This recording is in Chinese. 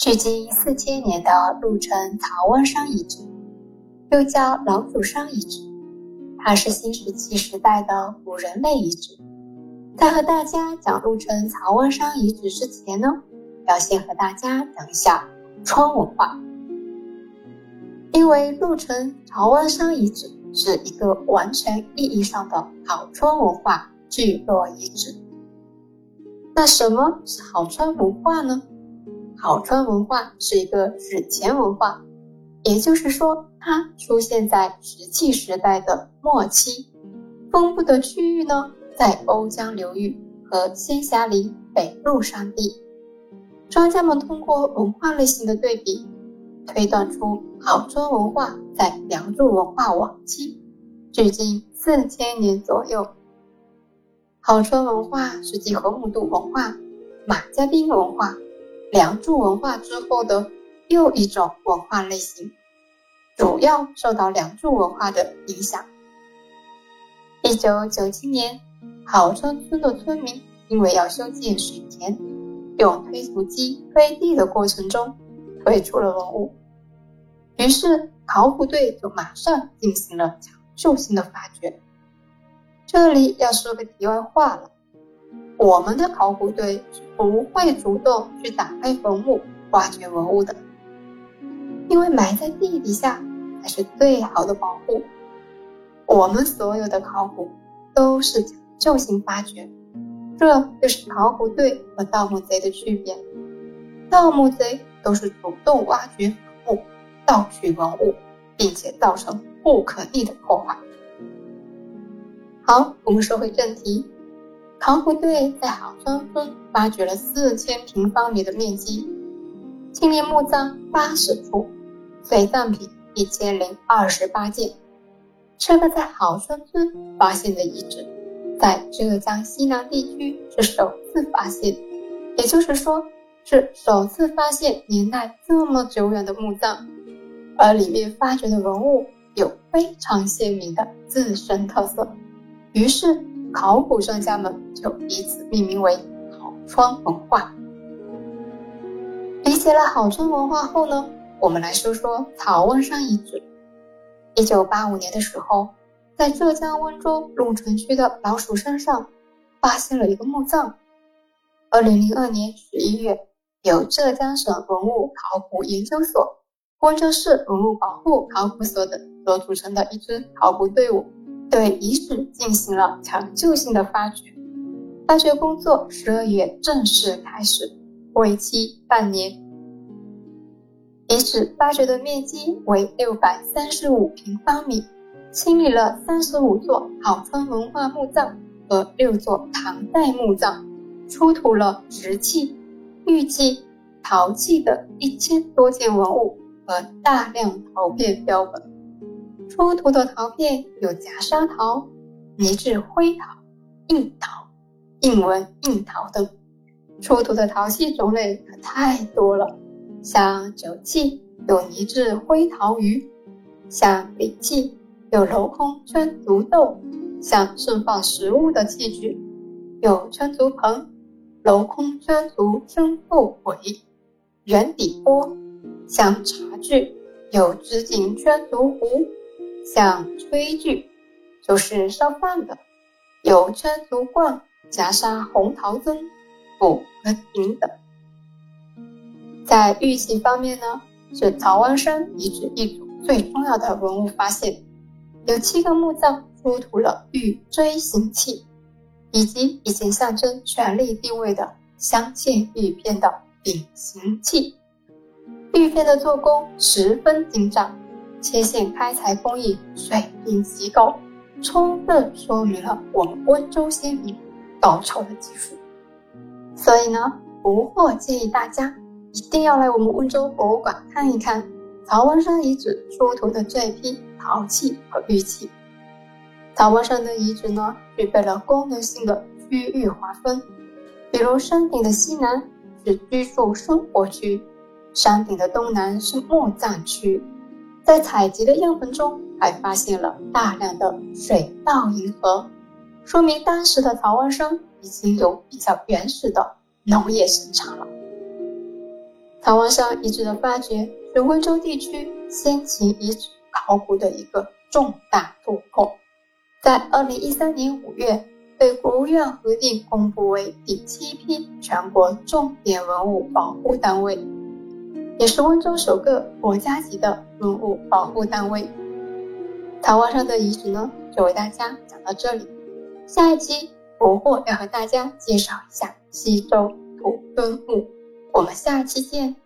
距今四千年的鹿城曹湾山遗址，又叫老祖山遗址，它是新石器时代的古人类遗址。在和大家讲鹿城曹湾山遗址之前呢，要先和大家讲一下川文化，因为鹿城曹湾山遗址是一个完全意义上的好川文化聚落遗址。那什么是好川文化呢？好川文化是一个史前文化，也就是说，它出现在石器时代的末期。分布的区域呢，在瓯江流域和仙霞岭北麓山地。专家们通过文化类型的对比，推断出好川文化在梁祝文化晚期，距今四千年左右。好川文化是继河姆渡文化、马家浜文化、梁祝文化之后的又一种文化类型，主要受到梁祝文化的影响。一九九七年，好川村的村民因为要修建水田，用推土机推地的过程中推出了文物，于是考古队就马上进行了抢救性的发掘。这里要说个题外话了，我们的考古队是不会主动去打开坟墓挖掘文物的，因为埋在地底下才是最好的保护。我们所有的考古都是抢救性发掘，这就是考古队和盗墓贼的区别。盗墓贼都是主动挖掘坟墓、盗取文物，并且造成不可逆的破坏。好，我们说回正题。考古队在好川村发掘了四千平方米的面积，清理墓葬八十处，随葬品一千零二十八件。这个在好川村发现的遗址，在浙江西南地区是首次发现，也就是说，是首次发现年代这么久远的墓葬，而里面发掘的文物有非常鲜明的自身特色。于是，考古专家们就以此命名为好川文化。理解了好川文化后呢，我们来说说曹湾山遗址。一九八五年的时候，在浙江温州鹿城区的老鼠山上，发现了一个墓葬。二零零二年十一月，由浙江省文物考古研究所、温州市文物保护考古所等所组成的一支考古队伍。对遗址进行了抢救性的发掘，发掘工作十二月正式开始，为期半年。遗址发掘的面积为六百三十五平方米，清理了三十五座好村文化墓葬和六座唐代墓葬，出土了石器、玉器、陶器等一千多件文物和大量陶片标本。出土的陶片有夹砂陶、泥质灰陶、硬陶、印纹硬陶等。出土的陶器种类可太多了，像酒器有泥质灰陶鱼，像礼器有镂空圈足豆，像盛放食物的器具有圈足盆、镂空圈足生腹簋、圆底钵，像茶具有直径圈足壶。像炊具，就是烧饭的，有圈足罐、夹沙红陶甑、釜和鼎等。在玉器方面呢，是曹湾山遗址一组最重要的文物发现，有七个墓葬出土了玉锥形器，以及一件象征权力地位的镶嵌玉片的鼎形器。玉片的做工十分精湛。切线开采工艺水平极高，充分说明了我们温州先民高超的技术。所以呢，不惑建议大家一定要来我们温州博物馆看一看曹文山遗址出土的这批陶器和玉器。曹文山的遗址呢，具备了功能性的区域划分，比如山顶的西南是居住生活区，山顶的东南是墓葬区。在采集的样本中，还发现了大量的水稻银河，说明当时的曹湾山已经有比较原始的农业生产了。唐王上遗址的发掘是温州地区先秦遗址考古的一个重大突破，在二零一三年五月被国务院核定公布为第七批全国重点文物保护单位，也是温州首个国家级的文物保护单位。桃花山的遗址呢，就为大家讲到这里。下一期国货要和大家介绍一下西周土墩墓，我们下期见。